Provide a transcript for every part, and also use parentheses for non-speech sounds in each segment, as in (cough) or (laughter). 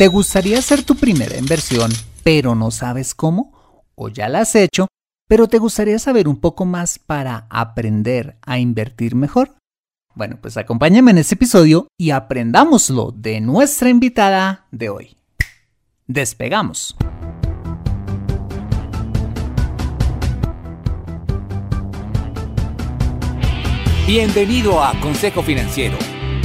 ¿Te gustaría hacer tu primera inversión, pero no sabes cómo? ¿O ya la has hecho, pero te gustaría saber un poco más para aprender a invertir mejor? Bueno, pues acompáñame en este episodio y aprendámoslo de nuestra invitada de hoy. Despegamos. Bienvenido a Consejo Financiero,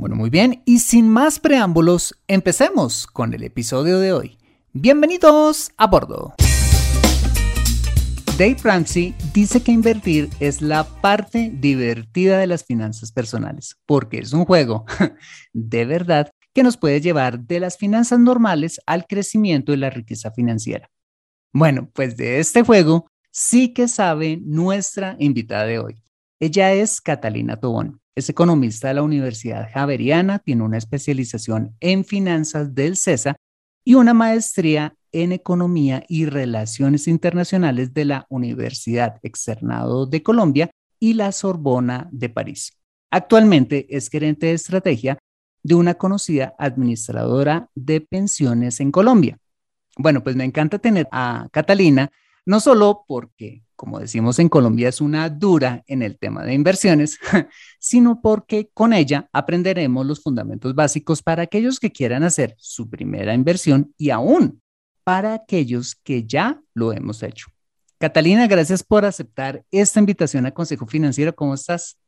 Bueno, muy bien, y sin más preámbulos, empecemos con el episodio de hoy. Bienvenidos a bordo. Dave Ramsey dice que invertir es la parte divertida de las finanzas personales, porque es un juego (laughs) de verdad que nos puede llevar de las finanzas normales al crecimiento y la riqueza financiera. Bueno, pues de este juego sí que sabe nuestra invitada de hoy. Ella es Catalina Tobón. Es economista de la Universidad Javeriana, tiene una especialización en finanzas del CESA y una maestría en Economía y Relaciones Internacionales de la Universidad Externado de Colombia y la Sorbona de París. Actualmente es gerente de estrategia de una conocida administradora de pensiones en Colombia. Bueno, pues me encanta tener a Catalina no solo porque, como decimos en Colombia, es una dura en el tema de inversiones, (laughs) sino porque con ella aprenderemos los fundamentos básicos para aquellos que quieran hacer su primera inversión y aún para aquellos que ya lo hemos hecho. Catalina, gracias por aceptar esta invitación a Consejo Financiero. ¿Cómo estás?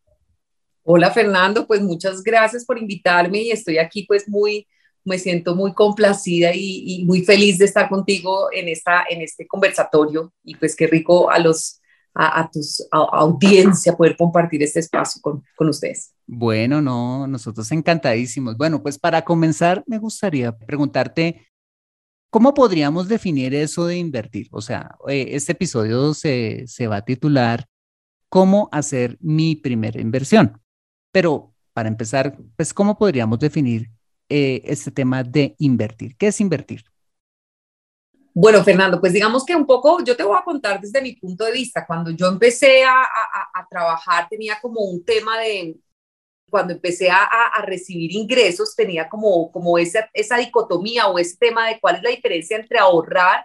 Hola Fernando, pues muchas gracias por invitarme y estoy aquí pues muy me siento muy complacida y, muy feliz de estar contigo en, esta, en este conversatorio y pues qué rico a los a, tus audiencia poder compartir este espacio con, con ustedes. Bueno, no, nosotros encantadísimos. Bueno, pues para comenzar me gustaría preguntarte ¿Cómo podríamos definir eso de invertir? O sea, eh, este episodio se, se, va a titular ¿Cómo hacer mi primera inversión? Pero para empezar, pues, ¿cómo podríamos definir eh, este tema de invertir. ¿Qué es invertir? Bueno, Fernando, pues digamos que un poco, yo te voy a contar desde mi punto de vista. Cuando yo empecé a, trabajar, tenía como un tema de, cuando empecé a, recibir ingresos, tenía como, como esa, esa dicotomía o ese tema de cuál es la diferencia entre ahorrar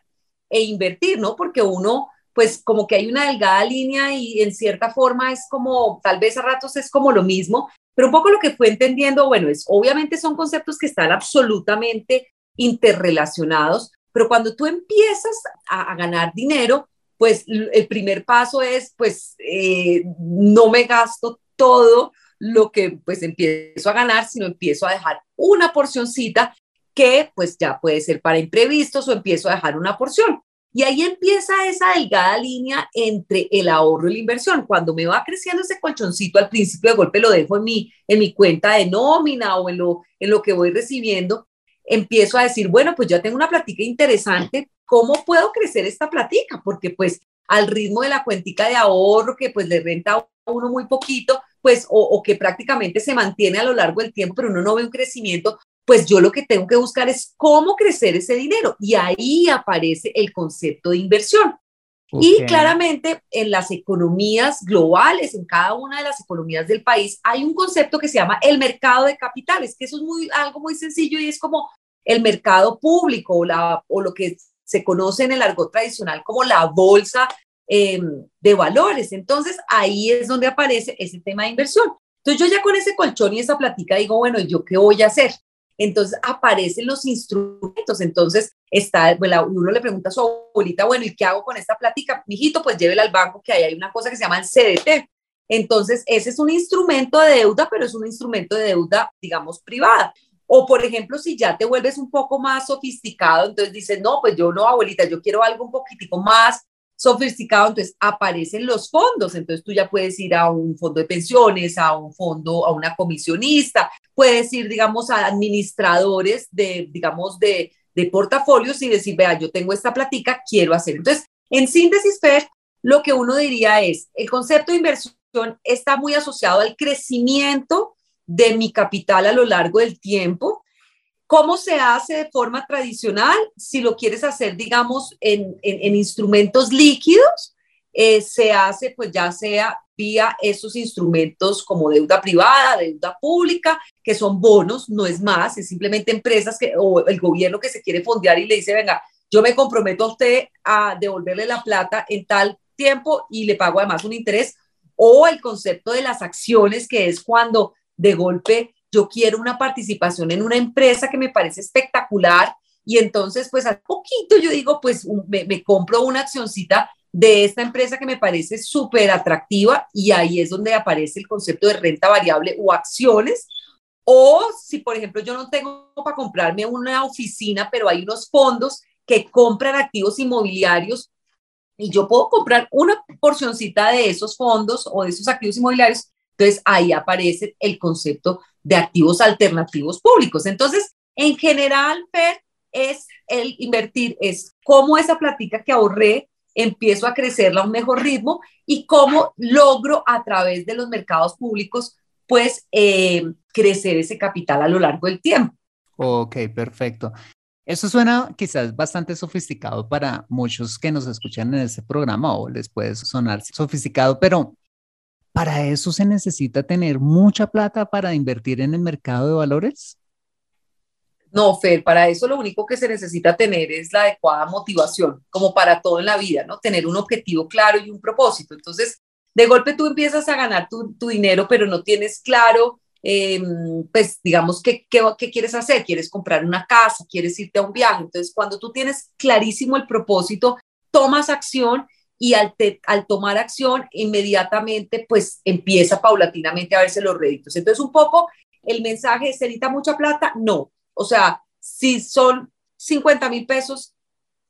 e invertir, ¿no? Porque uno, pues como que hay una delgada línea y en cierta forma es como, tal vez a ratos es como lo mismo, pero un poco lo que fue entendiendo, bueno, es obviamente son conceptos que están absolutamente interrelacionados, pero cuando tú empiezas a, ganar dinero, pues el primer paso es, pues, eh, no me gasto todo lo que pues empiezo a ganar, sino empiezo a dejar una porcioncita que pues ya puede ser para imprevistos o empiezo a dejar una porción. Y ahí empieza esa delgada línea entre el ahorro y la inversión. Cuando me va creciendo ese colchoncito, al principio de golpe lo dejo en mi, en mi cuenta de nómina o en lo, en lo que voy recibiendo, empiezo a decir, bueno, pues ya tengo una platica interesante, ¿cómo puedo crecer esta platica? Porque pues al ritmo de la cuentica de ahorro que pues le renta a uno muy poquito, pues o, o, que prácticamente se mantiene a lo largo del tiempo, pero uno no ve un crecimiento, pues yo lo que tengo que buscar es cómo crecer ese dinero. Y ahí aparece el concepto de inversión. Y claramente en las economías globales, en cada una de las economías del país, hay un concepto que se llama el mercado de capitales, que eso es muy, algo muy sencillo y es como el mercado público o, la, o lo que se conoce en el argot tradicional como la bolsa em, de valores. Entonces ahí es donde aparece ese tema de inversión. Entonces yo ya con ese colchón y esa platica digo, bueno, ¿yo qué voy a hacer? Entonces aparecen los instrumentos. Entonces está, bueno, uno le pregunta a su abuelita, bueno, ¿y qué hago con esta platica? Mijito, pues llévela al banco, que ahí hay una cosa que se llama el CDT. Entonces, ese es un instrumento de deuda, pero es un instrumento de deuda, digamos, privada. O, por ejemplo, si ya te vuelves un poco más sofisticado, entonces dices, no, pues yo no, abuelita, yo quiero algo un poquitico más sofisticado, entonces aparecen los fondos, entonces tú ya puedes ir a un fondo de pensiones, a un fondo, a una comisionista, puedes ir, digamos, a administradores de, digamos, de, de portafolios y decir, vea, yo tengo esta platica, quiero hacer. Entonces, en síntesis, Fer, lo que uno diría es, el concepto de inversión está muy asociado al crecimiento de mi capital a lo largo del tiempo ¿Cómo se hace de forma tradicional? Si lo quieres hacer, digamos, en, instrumentos líquidos, eh, se hace pues ya sea vía esos instrumentos como deuda privada, deuda pública, que son bonos, no es más, es simplemente empresas que, o el gobierno que se quiere fondear y le dice, venga, yo me comprometo a usted a devolverle la plata en tal tiempo y le pago además un interés, o el concepto de las acciones, que es cuando de golpe yo quiero una participación en una empresa que me parece espectacular y entonces pues al poquito yo digo pues me, compro una accioncita de esta empresa que me parece súper atractiva y ahí es donde aparece el concepto de renta variable o acciones. O si, por ejemplo, yo no tengo para comprarme una oficina, pero hay unos fondos que compran activos inmobiliarios y yo puedo comprar una porcioncita de esos fondos o de esos activos inmobiliarios. Entonces ahí aparece el concepto de activos alternativos públicos. Entonces, en general, Fer, es el invertir, es cómo esa platica que ahorré empiezo a crecerla a un mejor ritmo y cómo logro a través de los mercados públicos, pues, eh, crecer ese capital a lo largo del tiempo. Ok, perfecto. Eso suena quizás bastante sofisticado para muchos que nos escuchan en este programa o les puede sonar sofisticado, pero ¿Para eso se necesita tener mucha plata para invertir en el mercado de valores? No, Fer, para eso lo único que se necesita tener es la adecuada motivación, como para todo en la vida, ¿no? Tener un objetivo claro y un propósito. Entonces, de golpe tú empiezas a ganar tu, dinero, pero no tienes claro, em, pues digamos, ¿qué, qué, qué quieres hacer? ¿Quieres comprar una casa? ¿Quieres irte a un viaje? Entonces, cuando tú tienes clarísimo el propósito, tomas acción y al, tomar acción inmediatamente pues empieza paulatinamente a verse los réditos. Entonces un poco el mensaje, ¿se necesita mucha plata? No. O sea, si son 50 mil pesos,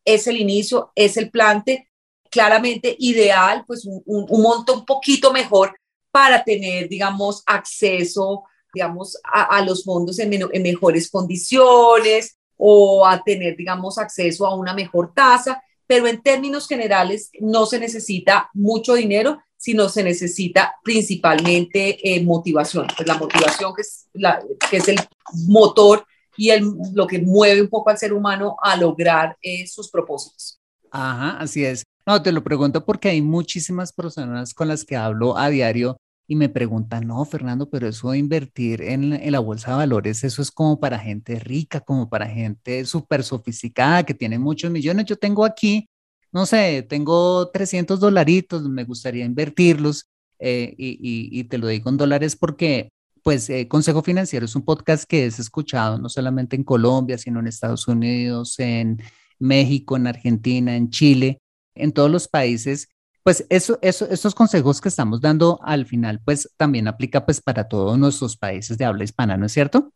es el inicio, es el plante, claramente ideal, pues un, un, monto un poquito mejor para tener, digamos, acceso, digamos, a, los fondos en mejores condiciones o a tener, digamos, acceso a una mejor tasa pero en términos generales no se necesita mucho dinero, sino se necesita principalmente eh, motivación. Pues la motivación que es, la, que es el motor y el, lo que mueve un poco al ser humano a lograr eh, sus propósitos. Ajá, así es. No, te lo pregunto porque hay muchísimas personas con las que hablo a diario y me preguntan, no, Fernando, pero eso de invertir en, en, la bolsa de valores, eso es como para gente rica, como para gente súper sofisticada que tiene muchos millones. Yo tengo aquí, no sé, tengo 300 dolaritos, me gustaría invertirlos eh, y, y, te lo digo en dólares porque, pues, eh, Consejo Financiero es un podcast que es escuchado no solamente en Colombia, sino en Estados Unidos, en México, en Argentina, en Chile, en todos los países pues eso, eso, esos consejos que estamos dando al final, pues también aplica pues para todos nuestros países de habla hispana, ¿no es cierto?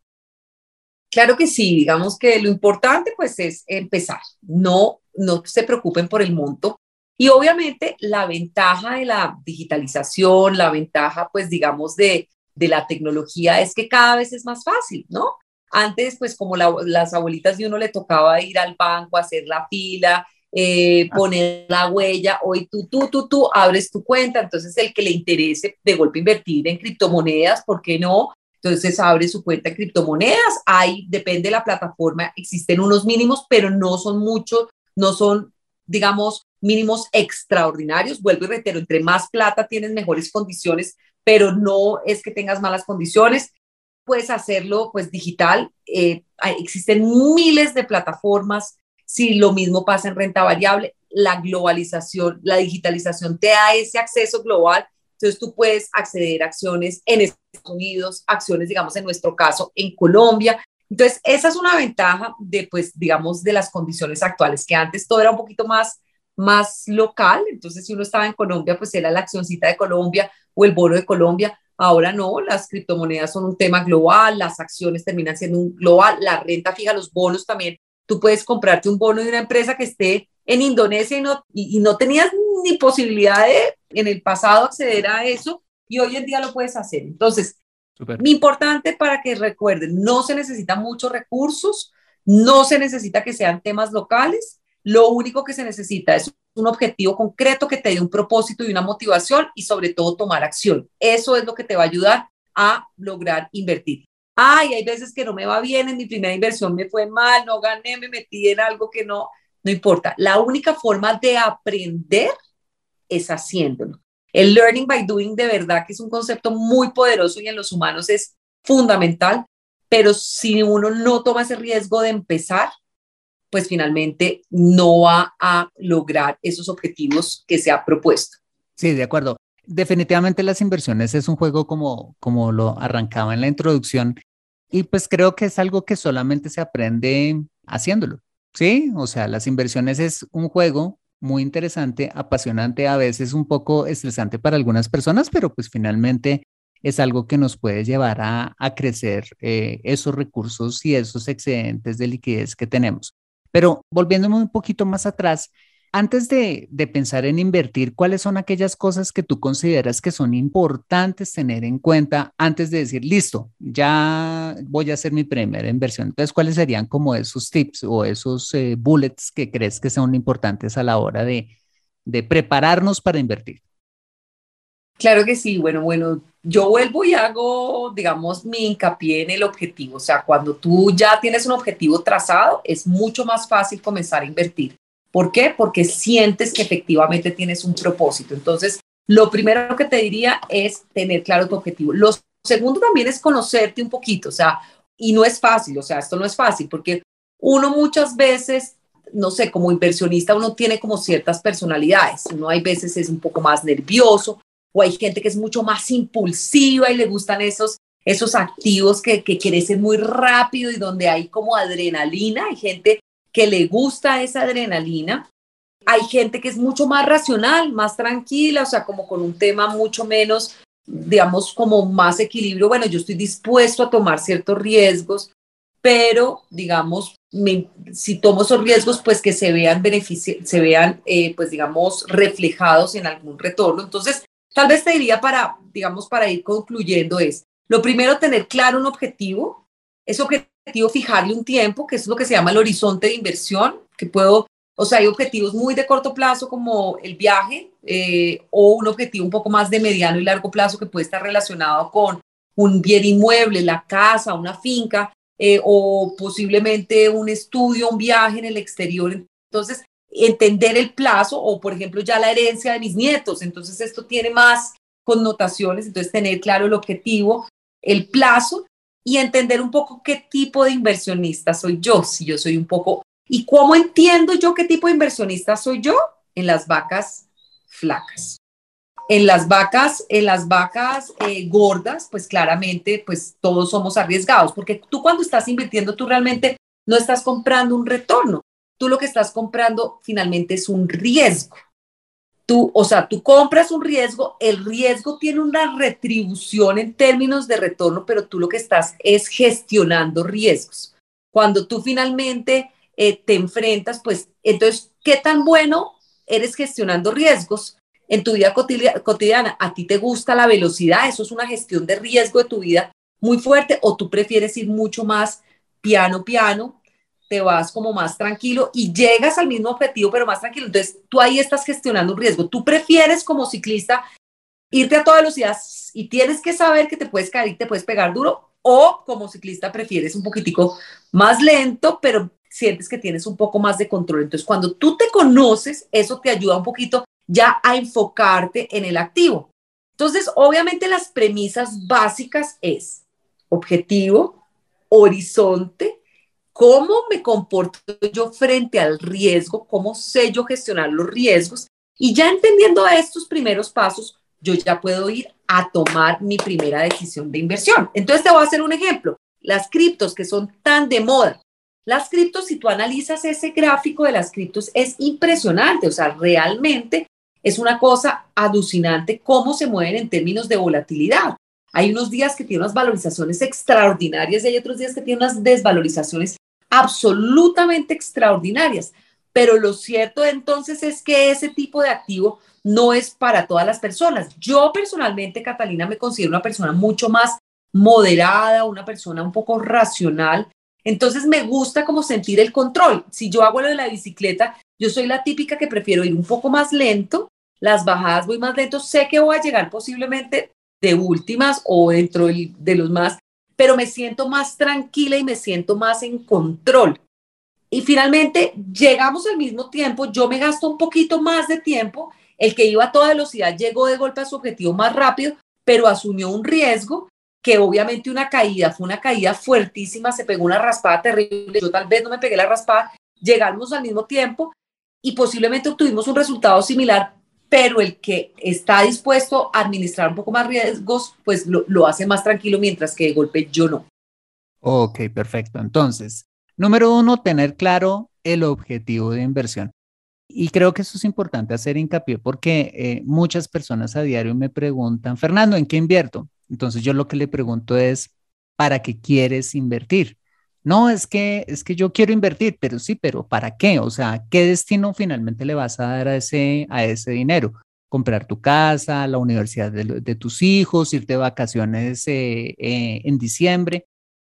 Claro que sí, digamos que lo importante pues es empezar, no, no se preocupen por el monto. Y obviamente la ventaja de la digitalización, la ventaja pues digamos de, de la tecnología es que cada vez es más fácil, ¿no? Antes pues como las abuelitas de uno le tocaba ir al banco, hacer la fila, eh, poner la huella, hoy tú, tú, tú, tú abres tu cuenta, entonces el que le interese de golpe invertir en criptomonedas, ¿por qué no? Entonces abre su cuenta en criptomonedas. Hay, depende de la plataforma, existen unos mínimos, pero no son muchos, no son, digamos, mínimos extraordinarios. Vuelvo y reitero, entre más plata tienes mejores condiciones, pero no es que tengas malas condiciones. Puedes hacerlo pues digital. Eh, existen miles de plataformas. Si lo mismo pasa en renta variable, la globalización, la digitalización te da ese acceso global entonces tú puedes acceder a acciones en Estados Unidos, acciones, digamos, en nuestro caso, en Colombia. Entonces, esa es una ventaja de, pues, digamos, de las condiciones actuales, que antes todo era un poquito más, más local. Entonces, si uno estaba en Colombia, pues era la accioncita de Colombia o el bono de Colombia. Ahora no, las criptomonedas son un tema global, las acciones terminan siendo un global, la renta fija, los bonos también. Tú puedes comprarte un bono de una empresa que esté en Indonesia y no, y no tenías ni posibilidad de en el pasado acceder a eso y hoy en día lo puedes hacer. Entonces, mi importante para que recuerden, no se necesitan muchos recursos, no se necesita que sean temas locales, lo único que se necesita es un objetivo concreto que te dé un propósito y una motivación y sobre todo tomar acción. Eso es lo que te va a ayudar a lograr invertir. Ay, hay veces que no me va bien, en mi primera inversión me fue mal, no gané, me metí en algo que no, no importa. La única forma de aprender es haciéndolo. El learning by doing de verdad que es un concepto muy poderoso y en los humanos es fundamental, pero si uno no toma ese riesgo de empezar, pues finalmente no va a lograr esos objetivos que se ha propuesto. Sí, de acuerdo. Definitivamente las inversiones es un juego como, como lo arrancaba en la introducción y pues creo que es algo que solamente se aprende haciéndolo. Sí, o sea, las inversiones es un juego muy interesante, apasionante, a veces un poco estresante para algunas personas, pero pues finalmente es algo que nos puede llevar a, crecer eh, esos recursos y esos excedentes de liquidez que tenemos. Pero volviéndome un poquito más atrás, antes de, pensar en invertir, ¿cuáles son aquellas cosas que tú consideras que son importantes tener en cuenta antes de decir, listo, ya voy a hacer mi primera inversión? Entonces, ¿cuáles serían como esos tips o esos eh, bullets que crees que son importantes a la hora de, de prepararnos para invertir? Claro que sí, bueno, bueno, yo vuelvo y hago, digamos, mi hincapié en el objetivo. O sea, cuando tú ya tienes un objetivo trazado, es mucho más fácil comenzar a invertir. ¿Por qué? Porque sientes que efectivamente tienes un propósito. Entonces, lo primero que te diría es tener claro tu objetivo. Lo segundo también es conocerte un poquito, o sea, y no es fácil, o sea, esto no es fácil porque uno muchas veces, no sé, como inversionista, uno tiene como ciertas personalidades. Uno hay veces es un poco más nervioso o hay gente que es mucho más impulsiva y le gustan esos, esos activos que, que crecen muy rápido y donde hay como adrenalina. Hay gente que le gusta esa adrenalina. Hay gente que es mucho más racional, más tranquila, o sea, como con un tema mucho menos, digamos, como más equilibrio. Bueno, yo estoy dispuesto a tomar ciertos riesgos, pero, digamos, si tomo esos riesgos, pues que se vean se vean, eh, pues, digamos, reflejados en algún retorno. Entonces, tal vez te diría para, digamos, para ir concluyendo es, lo primero, tener claro un objetivo. Ese objetivo fijarle un tiempo, que es lo que se llama el horizonte de inversión, que puedo, o sea, hay objetivos muy de corto plazo como el viaje eh, o un objetivo un poco más de mediano y largo plazo que puede estar relacionado con un bien inmueble, la casa, una finca eh, o posiblemente un estudio, un viaje en el exterior. Entonces, entender el plazo o, por ejemplo, ya la herencia de mis nietos. Entonces, esto tiene más connotaciones. Entonces, tener claro el objetivo, el plazo y entender un poco qué tipo de inversionista soy yo, si yo soy un poco... ¿Y cómo entiendo yo qué tipo de inversionista soy yo? En las vacas flacas. En las vacas, en las vacas eh, gordas, pues claramente, pues todos somos arriesgados, porque tú cuando estás invirtiendo, tú realmente no estás comprando un retorno, tú lo que estás comprando finalmente es un riesgo tú, o sea, tú compras un riesgo, el riesgo tiene una retribución en términos de retorno, pero tú lo que estás es gestionando riesgos. cuando tú finalmente eh, te enfrentas, pues entonces, ¿qué tan bueno eres gestionando riesgos? En tu vida cotidiana, ¿a ti te gusta la velocidad? ¿Eso es una gestión de riesgo de tu vida muy fuerte o tú prefieres ir mucho más piano, piano, te vas como más tranquilo y llegas al mismo objetivo, pero más tranquilo. Entonces, tú ahí estás gestionando un riesgo. Tú prefieres como ciclista irte a toda velocidad y tienes que saber que te puedes caer y te puedes pegar duro o como ciclista prefieres un poquitico más lento, pero sientes que tienes un poco más de control. Entonces, cuando tú te conoces, eso te ayuda un poquito ya a enfocarte en el activo. Entonces, obviamente las premisas básicas es objetivo, horizonte, cómo me comporto yo frente al riesgo, cómo sé yo gestionar los riesgos. Y ya entendiendo estos primeros pasos, yo ya puedo ir a tomar mi primera decisión de inversión. Entonces te voy a hacer un ejemplo. Las criptos que son tan de moda. Las criptos, si tú analizas ese gráfico de las criptos, es impresionante. O sea, realmente es una cosa alucinante cómo se mueven en términos de volatilidad. Hay unos días que tienen unas valorizaciones extraordinarias y hay otros días que tienen unas desvalorizaciones absolutamente extraordinarias. Pero lo cierto entonces es que ese tipo de activo no es para todas las personas. Yo personalmente, Catalina, me considero una persona mucho más moderada, una persona un poco racional. Entonces me gusta como sentir el control. Si yo hago lo de la bicicleta, yo soy la típica que prefiero ir un poco más lento, las bajadas voy más lento, sé que voy a llegar posiblemente de últimas o dentro de los más, pero me siento más tranquila y me siento más en control. Y finalmente llegamos al mismo tiempo, yo me gasto un poquito más de tiempo el que iba a toda velocidad llegó de golpe a su objetivo más rápido, pero asumió un riesgo que obviamente una caída, fue una caída fuertísima, se pegó una raspada terrible, yo tal vez no me pegué la raspada, llegamos al mismo tiempo y posiblemente obtuvimos un resultado similar, pero el que está dispuesto a administrar un poco más riesgos, pues lo, lo hace más tranquilo, mientras que de golpe yo no. Ok, perfecto. Entonces, número uno, tener claro el objetivo de inversión. Y creo que eso es importante hacer hincapié porque eh, muchas personas a diario me preguntan, Fernando, ¿en qué invierto? Entonces yo lo que le pregunto es, ¿para qué quieres invertir? No, es que, es que yo quiero invertir, pero sí, pero ¿para qué? O sea, ¿qué destino finalmente le vas a dar a ese, a ese dinero? Comprar tu casa, la universidad de, tus hijos, irte de vacaciones eh, eh, en diciembre.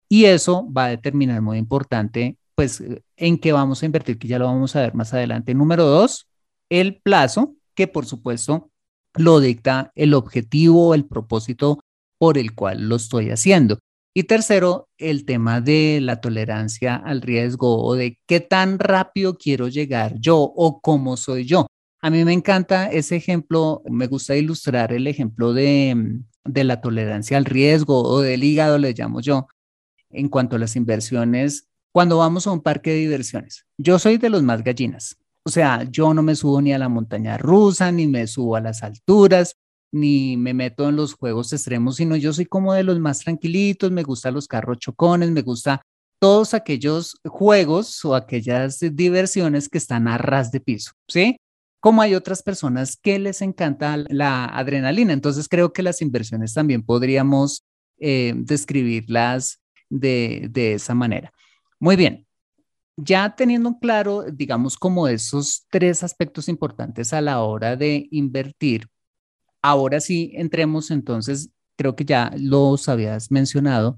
Y eso va a determinar muy importante pues, en qué vamos a invertir, que ya lo vamos a ver más adelante. Número dos, el plazo, que por supuesto lo dicta el objetivo, el propósito por el cual lo estoy haciendo. Y tercero, el tema de la tolerancia al riesgo o de qué tan rápido quiero llegar yo o cómo soy yo. A mí me encanta ese ejemplo, me gusta ilustrar el ejemplo de, de la tolerancia al riesgo o del hígado, le llamo yo, en cuanto a las inversiones cuando vamos a un parque de diversiones. Yo soy de los más gallinas. O sea, yo no me subo ni a la montaña rusa, ni me subo a las alturas, ni me meto en los juegos extremos, sino yo soy como de los más tranquilitos, me gustan los carros chocones, me gusta todos aquellos juegos o aquellas diversiones que están a ras de piso, ¿sí? Como hay otras personas que les encanta la adrenalina. Entonces creo que las inversiones también podríamos eh, describirlas de, de esa manera. Muy bien. Ya teniendo claro, digamos, como esos tres aspectos importantes a la hora de invertir, ahora sí entremos entonces, creo que ya los habías mencionado,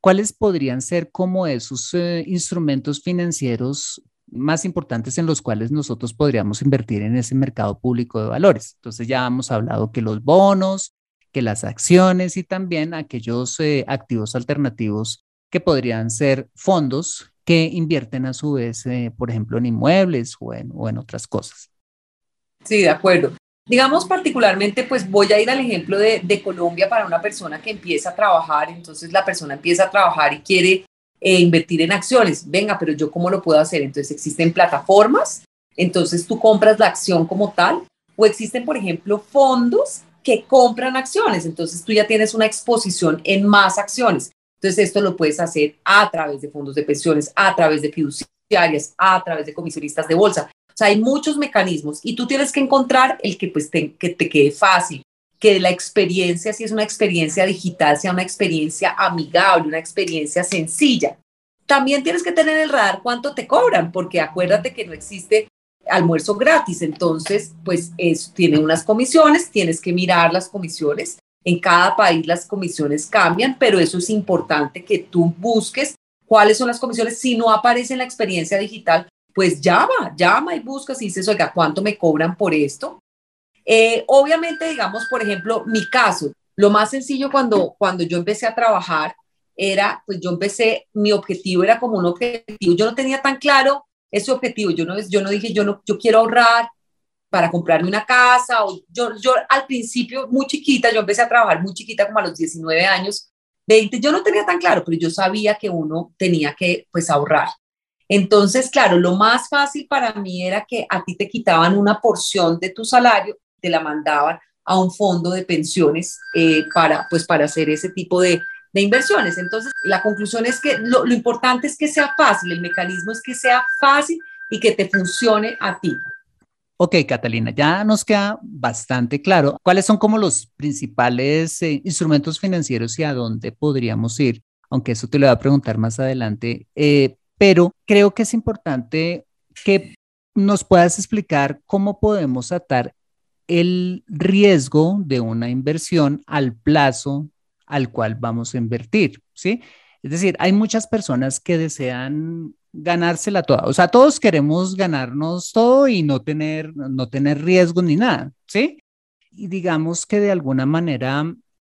¿cuáles podrían ser como esos eh, instrumentos financieros más importantes en los cuales nosotros podríamos invertir en ese mercado público de valores? Entonces ya hemos hablado que los bonos, que las acciones y también aquellos eh, activos alternativos que podrían ser fondos que invierten a su vez, eh, por ejemplo, en inmuebles o en, o en otras cosas. Sí, de acuerdo. Digamos particularmente, pues voy a ir al ejemplo de, de, Colombia para una persona que empieza a trabajar, entonces la persona empieza a trabajar y quiere eh, invertir en acciones. Venga, pero yo cómo lo puedo hacer? Entonces existen plataformas, entonces tú compras la acción como tal, o existen, por ejemplo, fondos que compran acciones, entonces tú ya tienes una exposición en más acciones. Entonces, esto lo puedes hacer a través de fondos de pensiones, a través de fiduciarias, a través de comisionistas de bolsa. Sea, hay muchos mecanismos y tú tienes que encontrar el que, pues, te, que te quede fácil, que la experiencia, si es una experiencia digital, sea una experiencia amigable, una experiencia sencilla. también tienes que tener el radar cuánto te cobran, porque acuérdate que no existe almuerzo gratis, entonces pues tiene unas comisiones, tienes que mirar las comisiones. En cada país las comisiones cambian, pero eso es importante que tú busques cuáles son las comisiones. Si no aparece en la experiencia digital, pues llama, llama y buscas y dices, oiga, ¿cuánto me cobran por esto? Eh, obviamente, digamos, por ejemplo, mi caso, lo más sencillo cuando, cuando yo empecé a trabajar era, pues yo empecé, mi objetivo era como un objetivo, yo no tenía tan claro ese objetivo, yo no, yo no dije, yo, no, yo quiero ahorrar para comprarme una casa, o yo, yo al principio, muy chiquita, yo empecé a trabajar muy chiquita, como a los 19 años, 20, yo no tenía tan claro, pero yo sabía que uno tenía que, pues, ahorrar. Entonces, claro, lo más fácil para mí era que a ti te quitaban una porción de tu salario, te la mandaban a un fondo de pensiones eh, para, pues, para hacer ese tipo de, inversiones. Entonces, la conclusión es que lo, lo, importante es que sea fácil, el mecanismo es que sea fácil y que te funcione a ti. Ok, Catalina, ya nos queda bastante claro cuáles son como los principales eh, instrumentos financieros y a dónde podríamos ir, aunque eso te lo voy a preguntar más adelante. Eh, pero creo que es importante que nos puedas explicar cómo podemos atar el riesgo de una inversión al plazo al cual vamos a invertir, ¿sí? Es decir, hay muchas personas que desean ganársela toda, o sea, todos queremos ganarnos todo y no tener, no tener riesgo ni nada, ¿sí? Y digamos que de alguna manera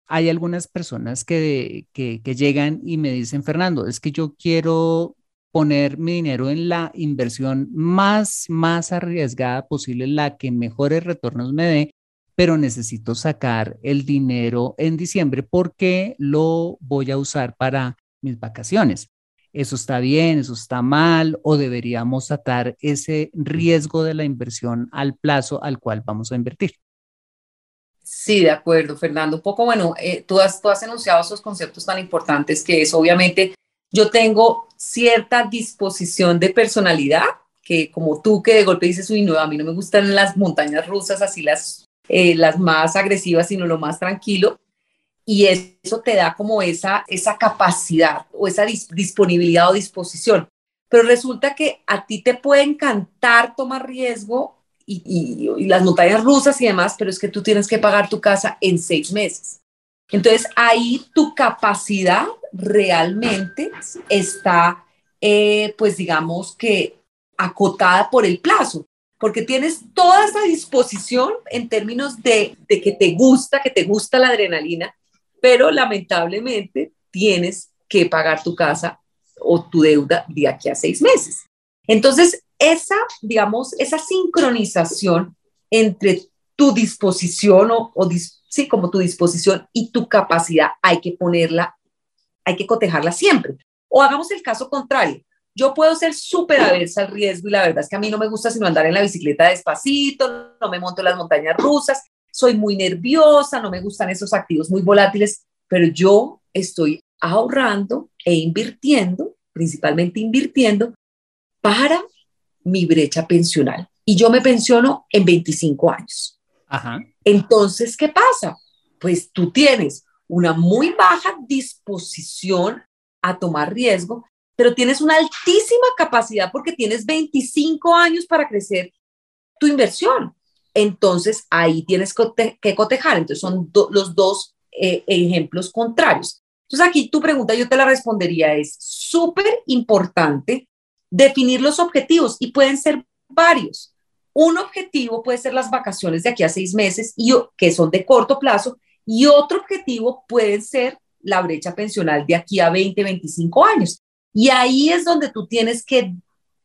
hay algunas personas que, que, que llegan y me dicen, Fernando, es que yo quiero poner mi dinero en la inversión más, más arriesgada posible, la que mejores retornos me dé, pero necesito sacar el dinero en diciembre porque lo voy a usar para mis vacaciones. ¿Eso está bien? ¿Eso está mal? ¿O deberíamos atar ese riesgo de la inversión al plazo al cual vamos a invertir? Sí, de acuerdo, Fernando. Poco, bueno, eh, tú, has, tú has enunciado esos conceptos tan importantes que es obviamente yo tengo cierta disposición de personalidad, que como tú que de golpe dices, uy, no, a mí no me gustan las montañas rusas, así las, eh, las más agresivas, sino lo más tranquilo. Y eso te da como esa, esa capacidad o esa disponibilidad o disposición. Pero resulta que a ti te puede encantar tomar riesgo y, y, las montañas rusas y demás, pero es que tú tienes que pagar tu casa en seis meses. Entonces ahí tu capacidad realmente está, eh, pues digamos que acotada por el plazo, porque tienes toda esa disposición en términos de, de que te gusta, que te gusta la adrenalina, pero lamentablemente tienes que pagar tu casa o tu deuda de aquí a seis meses. Entonces, esa, digamos, esa sincronización entre tu disposición o, o sí, como tu disposición y tu capacidad, hay que ponerla hay que cotejarla siempre. O hagamos el caso contrario. Yo puedo ser súper aversa al riesgo y la verdad es que a mí no me gusta sino andar en la bicicleta despacito, no me monto en las montañas rusas, soy muy nerviosa, no me gustan esos activos muy volátiles, pero yo estoy ahorrando e invirtiendo, principalmente invirtiendo, para mi brecha pensional. Y yo me pensiono en 25 años. Ajá. Entonces, ¿qué pasa? Pues tú tienes una muy baja disposición a tomar riesgo, pero tienes una altísima capacidad porque tienes 25 años para crecer tu inversión. Entonces ahí tienes que cotejar. Entonces son los dos eh, ejemplos contrarios. Entonces aquí tu pregunta yo te la respondería es súper importante definir los objetivos y pueden ser varios. Un objetivo puede ser las vacaciones de aquí a seis meses y que son de corto plazo y otro objetivo puede ser la brecha pensional de aquí a 20, 25 años. Y ahí es donde tú tienes que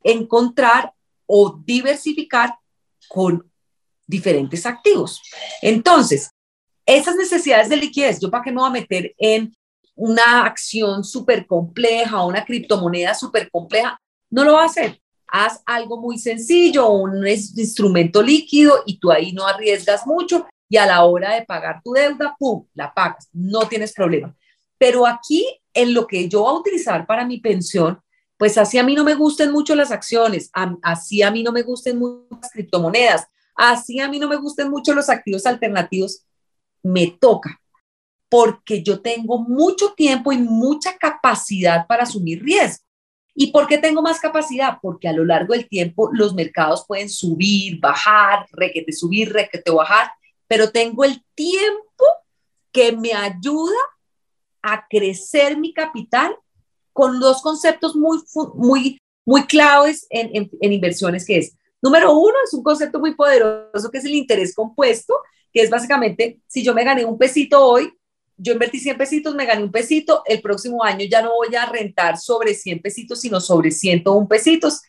encontrar o diversificar con diferentes activos. Entonces, esas necesidades de liquidez, yo para qué me voy a meter en una acción súper compleja una criptomoneda súper compleja, no lo va a hacer. Haz algo muy sencillo, un instrumento líquido y tú ahí no arriesgas mucho y a la hora de pagar tu deuda, ¡pum!, la pagas, no tienes problema. Pero aquí, en lo que yo voy a utilizar para mi pensión, pues así a mí no me gusten mucho las acciones, así a mí no me gusten mucho las criptomonedas, así a mí no me gusten mucho los activos alternativos, me toca, porque yo tengo mucho tiempo y mucha capacidad para asumir riesgo. ¿Y por qué tengo más capacidad? Porque a lo largo del tiempo los mercados pueden subir, bajar, requete subir, requete bajar, pero tengo el tiempo que me ayuda a crecer mi capital con dos conceptos muy, muy, muy claves en, en, inversiones, que es, número uno, es un concepto muy poderoso, que es el interés compuesto, que es básicamente, si yo me gané un pesito hoy, yo invertí 100 pesitos, me gané un pesito, el próximo año ya no voy a rentar sobre 100 pesitos, sino sobre 101 pesitos.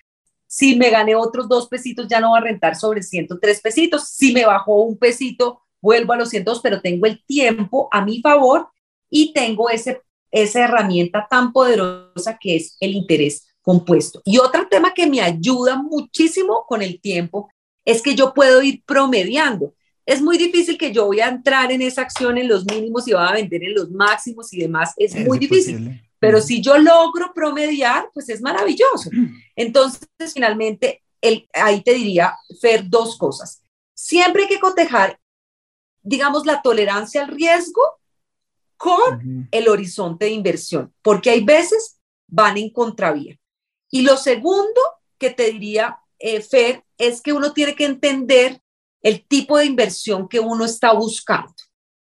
Si me gané otros dos pesitos, ya no voy a rentar sobre 103 pesitos. Si me bajó un pesito, vuelvo a los 102, pero tengo el tiempo a mi favor y tengo ese, esa herramienta tan poderosa que es el interés compuesto. Y otro tema que me ayuda muchísimo con el tiempo es que yo puedo ir promediando es muy difícil que yo voy a entrar en esa acción en los mínimos y va a vender en los máximos y demás. Es, muy difícil. Pero si yo logro promediar, pues es maravilloso. Entonces, finalmente, el, ahí te diría, Fer, dos cosas. Siempre hay que cotejar, digamos, la tolerancia al riesgo con el horizonte de inversión, porque hay veces van en contravía. Y lo segundo que te diría, eh, Fer, es que uno tiene que entender el tipo de inversión que uno está buscando.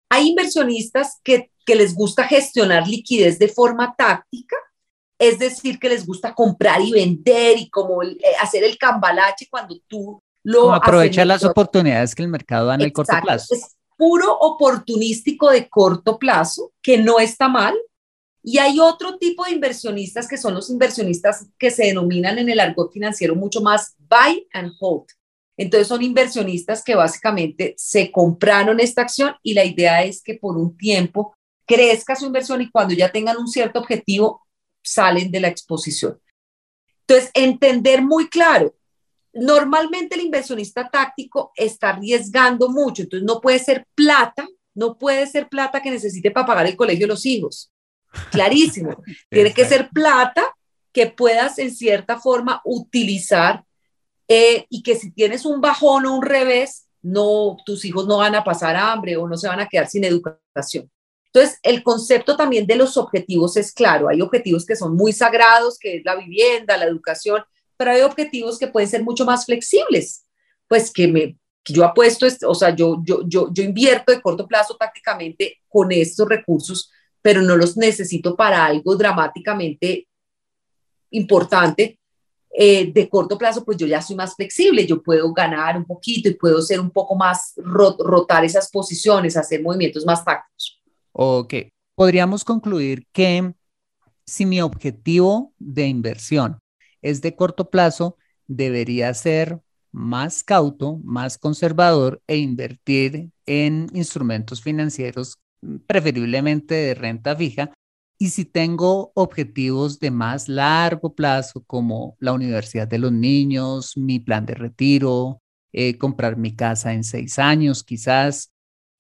Hay inversionistas que, les gusta gestionar liquidez de forma táctica, es decir, que les gusta comprar y vender y como eh, hacer el cambalache cuando tú lo... aprovechar las oportunidades que el mercado da en el corto plazo. Es puro oportunístico de corto plazo, que no está mal. Y hay otro tipo de inversionistas que son los inversionistas que se denominan en el argot financiero mucho más buy and hold, entonces son inversionistas que básicamente se compraron esta acción y la idea es que por un tiempo crezca su inversión y cuando ya tengan un cierto objetivo salen de la exposición. Entonces, entender muy claro, normalmente el inversionista táctico está arriesgando mucho, entonces no puede ser plata, no puede ser plata que necesite para pagar el colegio de los hijos. Clarísimo. (laughs) Tiene que ser plata que puedas en cierta forma utilizar eh, y que si tienes un bajón o un revés, no, tus hijos no van a pasar hambre o no se van a quedar sin educación. Entonces, el concepto también de los objetivos es claro. Hay objetivos que son muy sagrados, que es la vivienda, la educación, pero hay objetivos que pueden ser mucho más flexibles. Pues que, me, yo apuesto, o sea, yo, yo, yo invierto de corto plazo prácticamente con estos recursos, pero no los necesito para algo dramáticamente importante, eh, de corto plazo, pues yo ya soy más flexible, yo puedo ganar un poquito y puedo ser un poco más, rotar esas posiciones, hacer movimientos más tácticos. Ok, podríamos concluir que si mi objetivo de inversión es de corto plazo, debería ser más cauto, más conservador e invertir en instrumentos financieros, preferiblemente de renta fija, y si tengo objetivos de más largo plazo, como la universidad de los niños, mi plan de retiro, eh, comprar mi casa en seis años, quizás,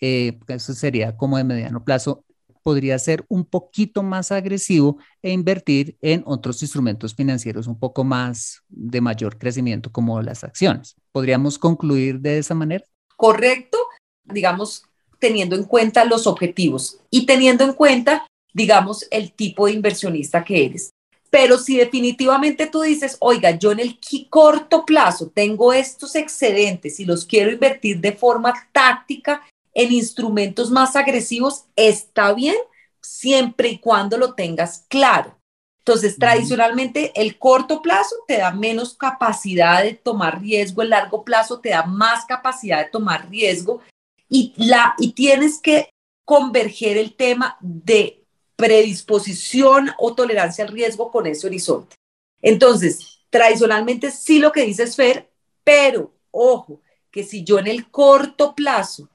eh, eso sería como de mediano plazo, podría ser un poquito más agresivo e invertir en otros instrumentos financieros un poco más de mayor crecimiento, como las acciones. ¿Podríamos concluir de esa manera? Correcto, digamos, teniendo en cuenta los objetivos y teniendo en cuenta digamos, el tipo de inversionista que eres. Pero si definitivamente tú dices, oiga, yo en el corto plazo tengo estos excedentes y los quiero invertir de forma táctica en instrumentos más agresivos, está bien, siempre y cuando lo tengas claro. Entonces, tradicionalmente el corto plazo te da menos capacidad de tomar riesgo, el largo plazo te da más capacidad de tomar riesgo y, la, y tienes que converger el tema de predisposición o tolerancia al riesgo con ese horizonte. Entonces, tradicionalmente sí lo que dice Fer, pero ojo, que si yo en el corto plazo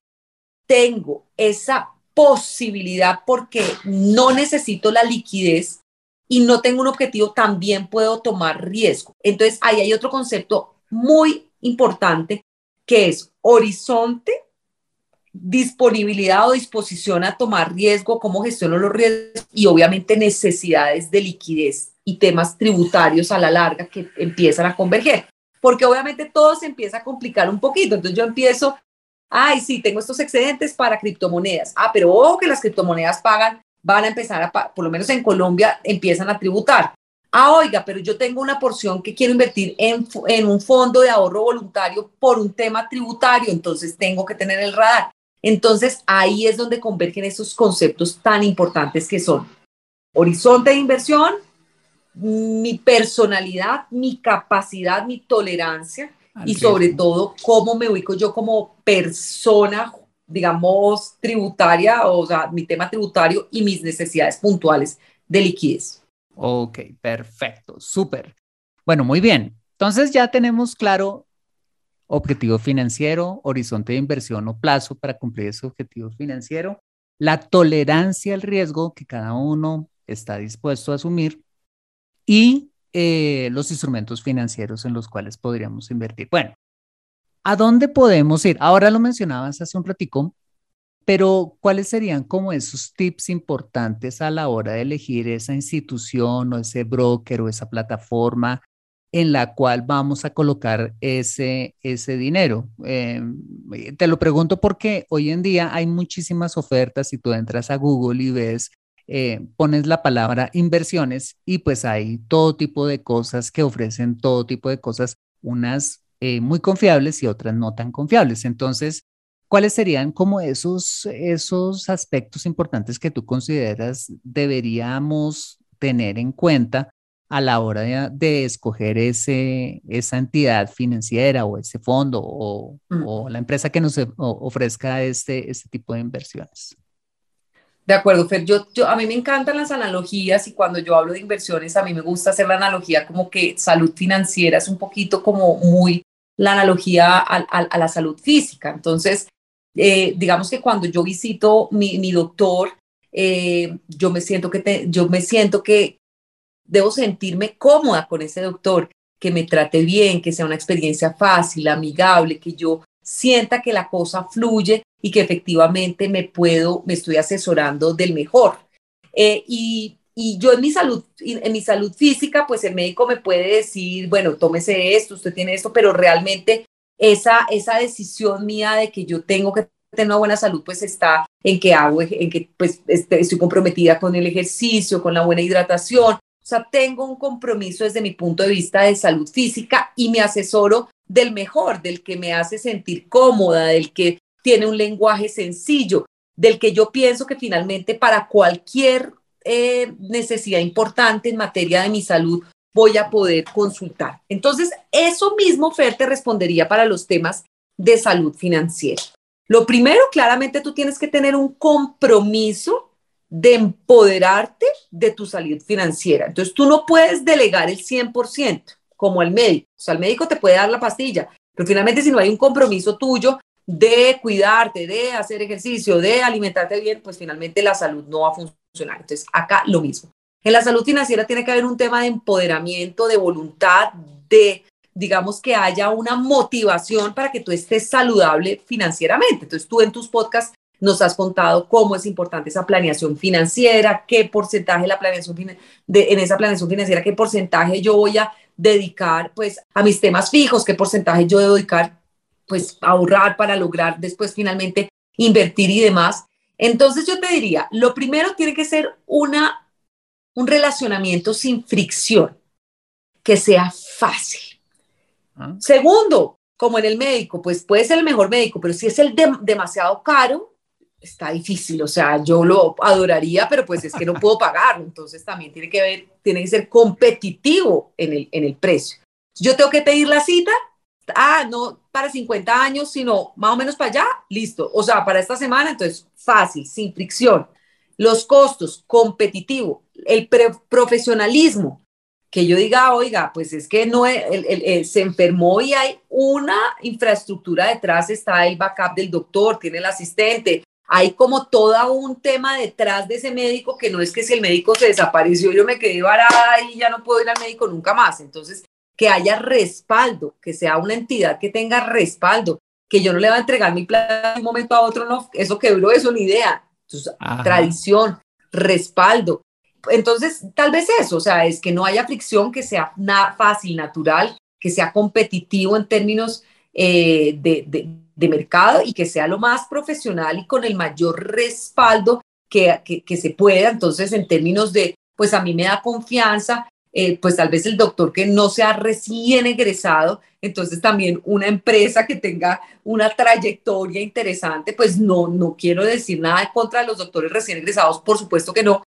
tengo esa posibilidad porque no necesito la liquidez y no tengo un objetivo, también puedo tomar riesgo. Entonces, ahí hay otro concepto muy importante que es horizonte disponibilidad o disposición a tomar riesgo, cómo gestiono los riesgos y obviamente necesidades de liquidez y temas tributarios a la larga que empiezan a converger. Porque obviamente todo se empieza a complicar un poquito. Entonces yo empiezo, ay, sí, tengo estos excedentes para criptomonedas. Ah, pero ojo que las criptomonedas pagan, van a empezar a, por lo menos en Colombia, empiezan a tributar. Ah, oiga, pero yo tengo una porción que quiero invertir en, un fondo de ahorro voluntario por un tema tributario, entonces tengo que tener el radar. Entonces ahí es donde convergen esos conceptos tan importantes que son horizonte de inversión, mi personalidad, mi capacidad, mi tolerancia y sobre todo cómo me ubico yo como persona, digamos, tributaria, o sea, mi tema tributario y mis necesidades puntuales de liquidez. Ok, perfecto, súper. Bueno, muy bien. Entonces ya tenemos claro objetivo financiero, horizonte de inversión o plazo para cumplir ese objetivo financiero, la tolerancia al riesgo que cada uno está dispuesto a asumir y eh, los instrumentos financieros en los cuales podríamos invertir. Bueno, ¿a dónde podemos ir? Ahora lo mencionabas hace un ratico, pero ¿cuáles serían como esos tips importantes a la hora de elegir esa institución o ese broker o esa plataforma en la cual vamos a colocar ese, ese dinero. Em, te lo pregunto porque hoy en día hay muchísimas ofertas y tú entras a Google y ves, eh, pones la palabra inversiones y pues hay todo tipo de cosas que ofrecen todo tipo de cosas, unas eh, muy confiables y otras no tan confiables. Entonces, ¿cuáles serían como esos, esos aspectos importantes que tú consideras deberíamos tener en cuenta a la hora de, escoger ese, esa entidad financiera o ese fondo o, mm. la empresa que nos ofrezca este, este tipo de inversiones. De acuerdo, Fer. Yo, yo, a mí me encantan las analogías y cuando yo hablo de inversiones, a mí me gusta hacer la analogía como que salud financiera es un poquito como muy la analogía a, la salud física. Entonces, eh, digamos que cuando yo visito mi, mi doctor, eh, yo me siento que yo me siento que, debo sentirme cómoda con ese doctor, que me trate bien, que sea una experiencia fácil, amigable, que yo sienta que la cosa fluye y que efectivamente me puedo, me estoy asesorando del mejor. Eh, y, y, yo en mi salud, en mi salud física, pues el médico me puede decir, bueno, tómese esto, usted tiene esto, pero realmente esa, esa decisión mía de que yo tengo que tener una buena salud, pues está en que hago, en que pues este, estoy comprometida con el ejercicio, con la buena hidratación, sea, tengo un compromiso desde mi punto de vista de salud física y me asesoro del mejor, del que me hace sentir cómoda, del que tiene un lenguaje sencillo, del que yo pienso que finalmente para cualquier eh, necesidad importante en materia de mi salud voy a poder consultar. Entonces, eso mismo, Fer, te respondería para los temas de salud financiera. Lo primero, claramente tú tienes que tener un compromiso de empoderarte de tu salud financiera. Entonces, tú no puedes delegar el 100% como al médico. O sea, el médico te puede dar la pastilla, pero finalmente si no hay un compromiso tuyo de cuidarte, de hacer ejercicio, de alimentarte bien, pues finalmente la salud no va a funcionar. Entonces, acá lo mismo. En la salud financiera tiene que haber un tema de empoderamiento, de voluntad, de, digamos, que haya una motivación para que tú estés saludable financieramente. Entonces, tú en tus podcasts nos has contado cómo es importante esa planeación financiera, qué porcentaje la planeación de, en esa planeación financiera, qué porcentaje yo voy a dedicar pues a mis temas fijos, qué porcentaje yo debo dedicar pues a ahorrar para lograr después finalmente invertir y demás. Entonces yo te diría, lo primero tiene que ser una, un relacionamiento sin fricción, que sea fácil. Ah. Segundo, como en el médico, pues puede ser el mejor médico, pero si es el demasiado caro, está difícil, o sea, yo lo adoraría, pero pues es que no puedo pagarlo, entonces también tiene que ver, tiene que ser competitivo en el, en el precio. Yo tengo que pedir la cita, ah, no para 50 años, sino más o menos para allá, listo, o sea, para esta semana, entonces fácil, sin fricción. Los costos, competitivo, el profesionalismo, que yo diga, oiga, pues es que no se enfermó y hay una infraestructura detrás, está el backup del doctor, tiene el asistente, hay como todo un tema detrás de ese médico que no es que si el médico se desapareció, yo me quedé varada y ya no puedo ir al médico nunca más. Entonces, que haya respaldo, que sea una entidad que tenga respaldo, que yo no le va a entregar mi plata de un momento a otro, no, eso quebró, eso ni idea. Entonces, tradición, respaldo. Entonces, tal vez eso, o sea, es que no haya fricción, que sea nada fácil, natural, que sea competitivo en términos eh, de de mercado y que sea lo más profesional y con el mayor respaldo que, que, se pueda. Entonces, en términos de, pues a mí me da confianza eh, pues tal vez el doctor que no sea recién egresado, entonces también una empresa que tenga una trayectoria interesante, pues no, no quiero decir nada en contra de los doctores recién egresados, por supuesto que no,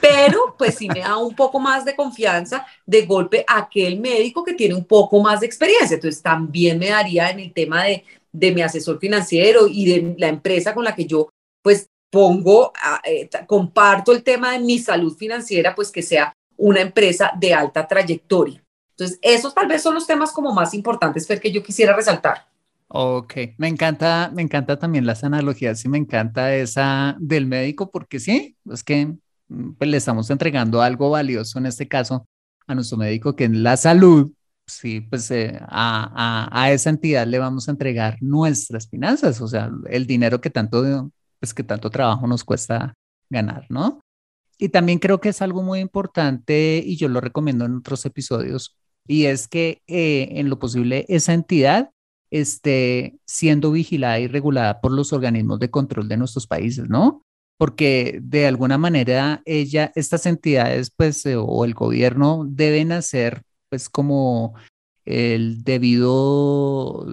pero pues sí me da un poco más de confianza de golpe aquel médico que tiene un poco más de experiencia, entonces también me daría en el tema de, de mi asesor financiero y de la empresa con la que yo pues pongo, eh, comparto el tema de mi salud financiera, pues que sea una empresa de alta trayectoria. Entonces, esos tal vez son los temas como más importantes que yo quisiera resaltar. Ok, me encanta, me encanta también las analogías y me encanta esa del médico porque sí, es que mm, pues, le estamos entregando algo valioso en este caso a nuestro médico que es la salud. Sí, pues eh, a, a, a, esa entidad le vamos a entregar nuestras finanzas, o sea, el dinero que tanto, pues que tanto trabajo nos cuesta ganar, ¿no? Y también creo que es algo muy importante y yo lo recomiendo en otros episodios, y es que eh, en lo posible esa entidad esté siendo vigilada y regulada por los organismos de control de nuestros países, ¿no? Porque de alguna manera ella, estas entidades, pues, eh, o el gobierno deben hacer, pues, como el debido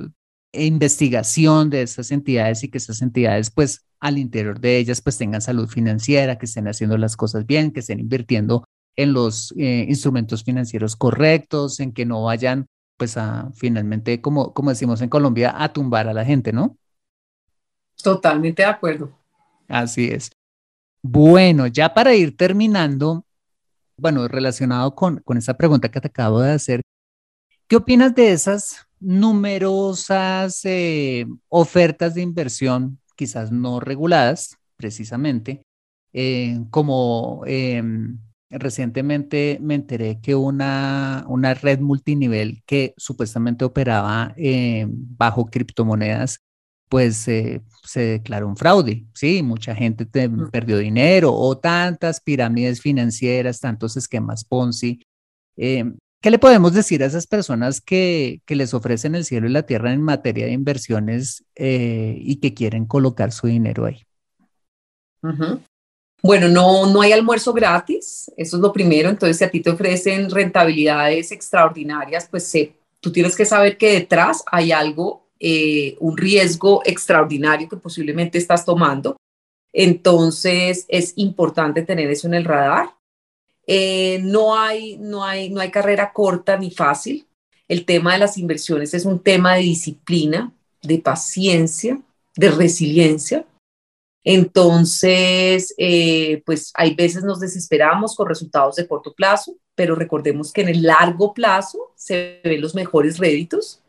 investigación de esas entidades y que esas entidades, pues, al interior de ellas pues tengan salud financiera, que estén haciendo las cosas bien, que estén invirtiendo en los eh, instrumentos financieros correctos, en que no vayan pues a finalmente, como, como decimos en Colombia, a tumbar a la gente, ¿no? Totalmente de acuerdo. Así es. Bueno, ya para ir terminando, bueno, relacionado con, con esa pregunta que te acabo de hacer, ¿qué opinas de esas numerosas eh, ofertas de inversión quizás no reguladas precisamente, eh, como em, recientemente me enteré que una, una red multinivel que supuestamente operaba bajo criptomonedas, pues eh, se declaró un fraude, ¿sí? Mucha gente mm. perdió dinero o tantas pirámides financieras, tantos esquemas Ponzi. Em, ¿Qué le podemos decir a esas personas que, les ofrecen el cielo y la tierra en materia de inversiones eh, y que quieren colocar su dinero ahí? Bueno, no, no hay almuerzo gratis, eso es lo primero. Entonces, si a ti te ofrecen rentabilidades extraordinarias, pues tú tienes que saber que detrás hay algo, eh, un riesgo extraordinario que posiblemente estás tomando. Entonces, es importante tener eso en el radar. Eh, no, hay, no, hay, no hay carrera corta ni fácil. El tema de las inversiones es un tema de disciplina, de paciencia, de resiliencia. Entonces, eh, pues hay veces nos desesperamos con resultados de corto plazo, pero recordemos que en el largo plazo se ven los mejores réditos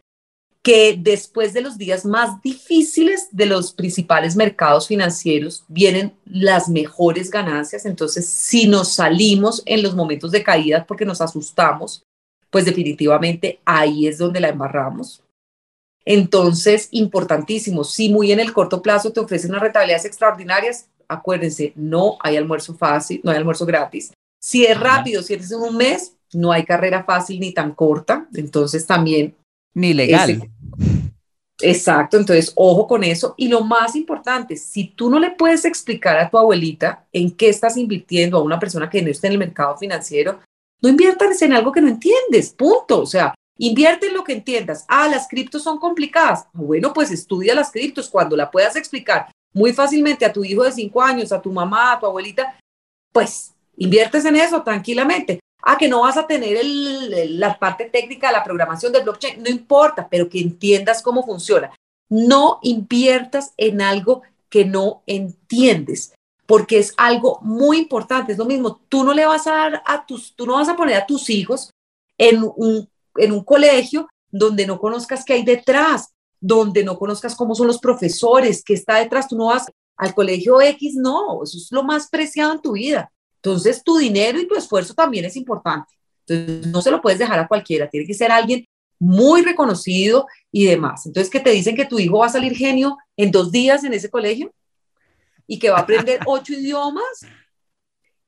que después de los días más difíciles de los principales mercados financieros vienen las mejores ganancias. Entonces, si nos salimos en los momentos de caída porque nos asustamos, pues definitivamente ahí es donde la embarramos. Entonces, importantísimo, si muy en el corto plazo te ofrecen unas rentabilidades extraordinarias, acuérdense, no hay almuerzo fácil, no hay almuerzo gratis. Si es rápido, si es en un mes, no hay carrera fácil ni tan corta. Entonces, también ni legal. exacto, entonces ojo con eso. Y lo más importante, si tú no le puedes explicar a tu abuelita en qué estás invirtiendo a una persona que no está en el mercado financiero, no inviertas en algo que no entiendes, punto. O sea, invierte en lo que entiendas. Ah, las criptos son complicadas. Bueno, pues estudia las criptos cuando la puedas explicar muy fácilmente a tu hijo de cinco años, a tu mamá, a tu abuelita, pues inviertes en eso tranquilamente ah, que no vas a tener la parte técnica de la programación del blockchain, no importa, pero que entiendas cómo funciona. No inviertas en algo que no entiendes, porque es algo muy importante. Es lo mismo, tú no le vas a dar a tus, tú no vas a poner a tus hijos en un, en un colegio donde no conozcas qué hay detrás, donde no conozcas cómo son los profesores, qué está detrás. Tú no vas al colegio X, no, eso es lo más preciado en tu vida. Entonces, tu dinero y tu esfuerzo también es importante. Entonces, no se lo puedes dejar a cualquiera, tiene que ser alguien muy reconocido y demás. Entonces, que te dicen que tu hijo va a salir genio en dos días en ese colegio y que va a aprender (laughs) ocho idiomas.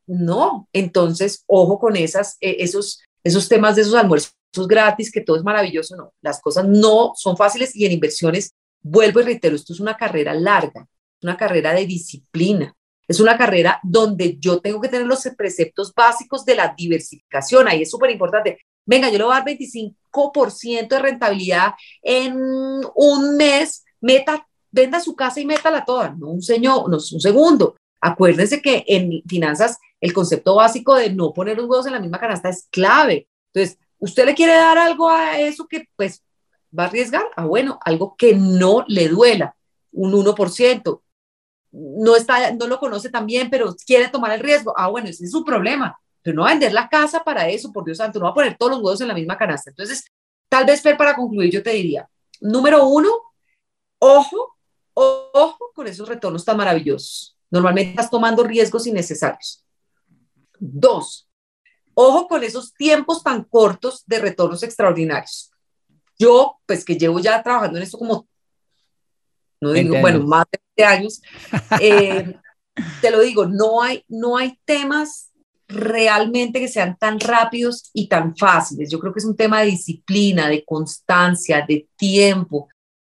No, entonces, ojo con esas, eh, esos, esos temas de esos almuerzos gratis, que todo es maravilloso. No, las cosas no son fáciles y en inversiones, vuelvo y reitero, esto es una carrera larga, una carrera de disciplina, Es una carrera donde yo tengo que tener los preceptos básicos de la diversificación. Ahí es súper importante. Venga, yo le voy a dar 25% de rentabilidad en un mes, meta, venda su casa y métala toda. No un, señor, no, un segundo. Acuérdense que en finanzas el concepto básico de no poner los huevos en la misma canasta es clave. Entonces, ¿usted le quiere dar algo a eso que pues va a arriesgar? Ah, bueno, algo que no le duela, un 1%. No, está, no lo conoce tan bien, pero quiere tomar el riesgo. Ah, bueno, ese es su problema. Pero no va a vender la casa para eso, por Dios santo, no va a poner todos los huevos en la misma canasta. Entonces, tal vez, Fer, para concluir, yo te diría, número uno, ojo, ojo con esos retornos tan maravillosos. Normalmente estás tomando riesgos innecesarios. Dos, ojo con esos tiempos tan cortos de retornos extraordinarios. Yo, pues que llevo ya trabajando en esto como, no digo, bueno, más de 20 años, eh, (laughs) te lo digo, no hay, no hay temas realmente que sean tan rápidos y tan fáciles. Yo creo que es un tema de disciplina, de constancia, de tiempo,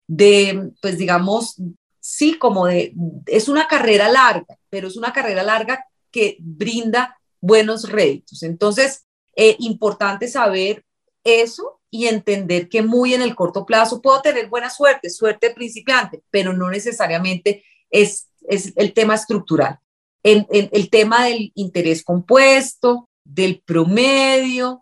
de, pues digamos, sí, como de, es una carrera larga, pero es una carrera larga que brinda buenos réditos. Entonces, eh, importante saber eso y entender que muy en el corto plazo puedo tener buena suerte, suerte principiante, pero no necesariamente es, es el tema estructural. En, el tema del interés compuesto, del promedio,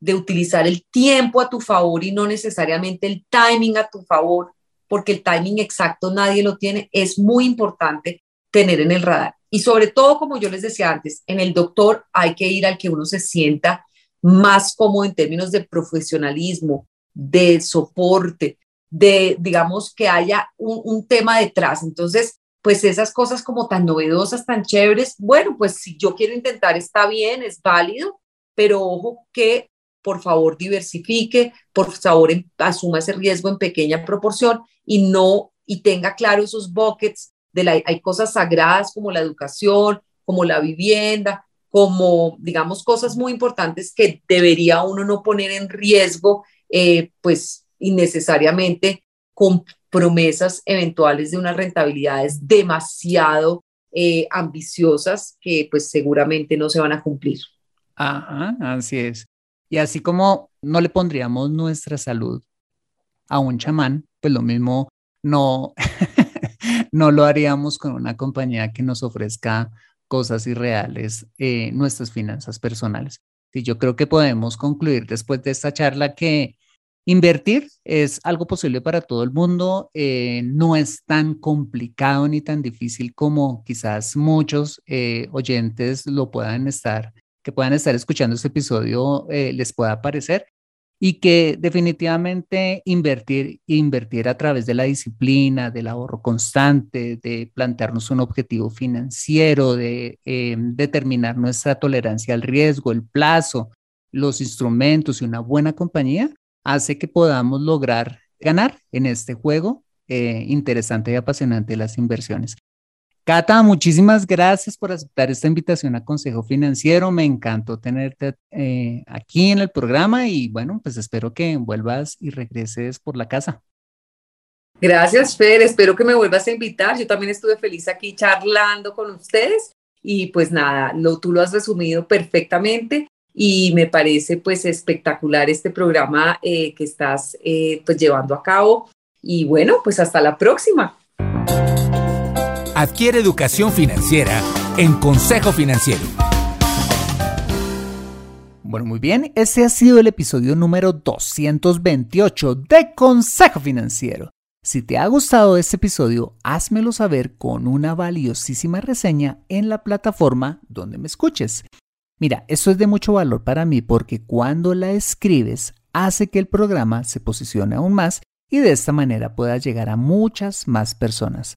de utilizar el tiempo a tu favor y no necesariamente el timing a tu favor, porque el timing exacto nadie lo tiene, es muy importante tener en el radar. Y sobre todo, como yo les decía antes, en el doctor hay que ir al que uno se sienta más cómodo en términos de profesionalismo, de soporte, de, digamos, que haya un, tema detrás. Entonces, pues esas cosas como tan novedosas, tan chéveres, bueno, pues si yo quiero intentar está bien, es válido, pero ojo que por favor diversifique, por favor em, asuma ese riesgo en pequeña proporción y no, y tenga claro esos buckets de la, hay cosas sagradas como la educación, como la vivienda, como, digamos, cosas muy importantes que debería uno no poner en riesgo, eh, pues innecesariamente con promesas eventuales de unas rentabilidades demasiado eh, ambiciosas que pues seguramente no se van a cumplir. Ajá, así es. Y así como no le pondríamos nuestra salud a un chamán, pues lo mismo no, (laughs) no lo haríamos con una compañía que nos ofrezca cosas irreales, eh, nuestras finanzas personales. Y yo creo que podemos concluir después de esta charla que invertir es algo posible para todo el mundo, eh, no es tan complicado ni tan difícil como quizás muchos eh, oyentes lo puedan estar, que puedan estar escuchando este episodio les pueda parecer y que definitivamente invertir, invertir a través de la disciplina, del ahorro constante, de plantearnos un objetivo financiero, de eh, determinar nuestra tolerancia al riesgo, el plazo, los instrumentos y una buena compañía, hace que podamos lograr ganar en este juego eh, interesante y apasionante de las inversiones. Cata, muchísimas gracias por aceptar esta invitación a Consejo Financiero. Me encantó tenerte eh, aquí en el programa y bueno, pues espero que vuelvas y regreses por la casa. Gracias, Fer. Espero que me vuelvas a invitar. Yo también estuve feliz aquí charlando con ustedes y pues nada, tú lo has resumido perfectamente y me parece pues espectacular este programa eh, que estás eh, pues llevando a cabo. Y bueno, pues hasta la próxima. Adquiere educación financiera en Consejo Financiero. Bueno, muy bien, ese ha sido el episodio número 228 de Consejo Financiero. Si te ha gustado este episodio, házmelo saber con una valiosísima reseña en la plataforma donde me escuches. Mira, esto es de mucho valor para mí porque cuando la escribes hace que el programa se posicione aún más y de esta manera pueda llegar a muchas más personas.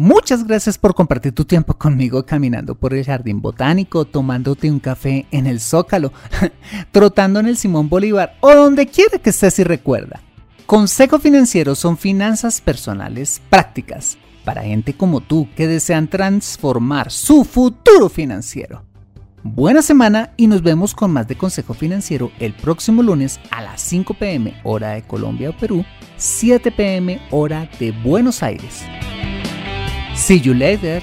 Muchas gracias por compartir tu tiempo conmigo caminando por el jardín botánico, tomándote un café en el Zócalo, (laughs) trotando en el Simón Bolívar o donde quiera que estés y recuerda. Consejo Financiero son finanzas personales prácticas para gente como tú que desean transformar su futuro financiero. Buena semana y nos vemos con más de Consejo Financiero el próximo lunes a las 5 pm hora de Colombia o Perú, 7 pm hora de Buenos Aires. See you later.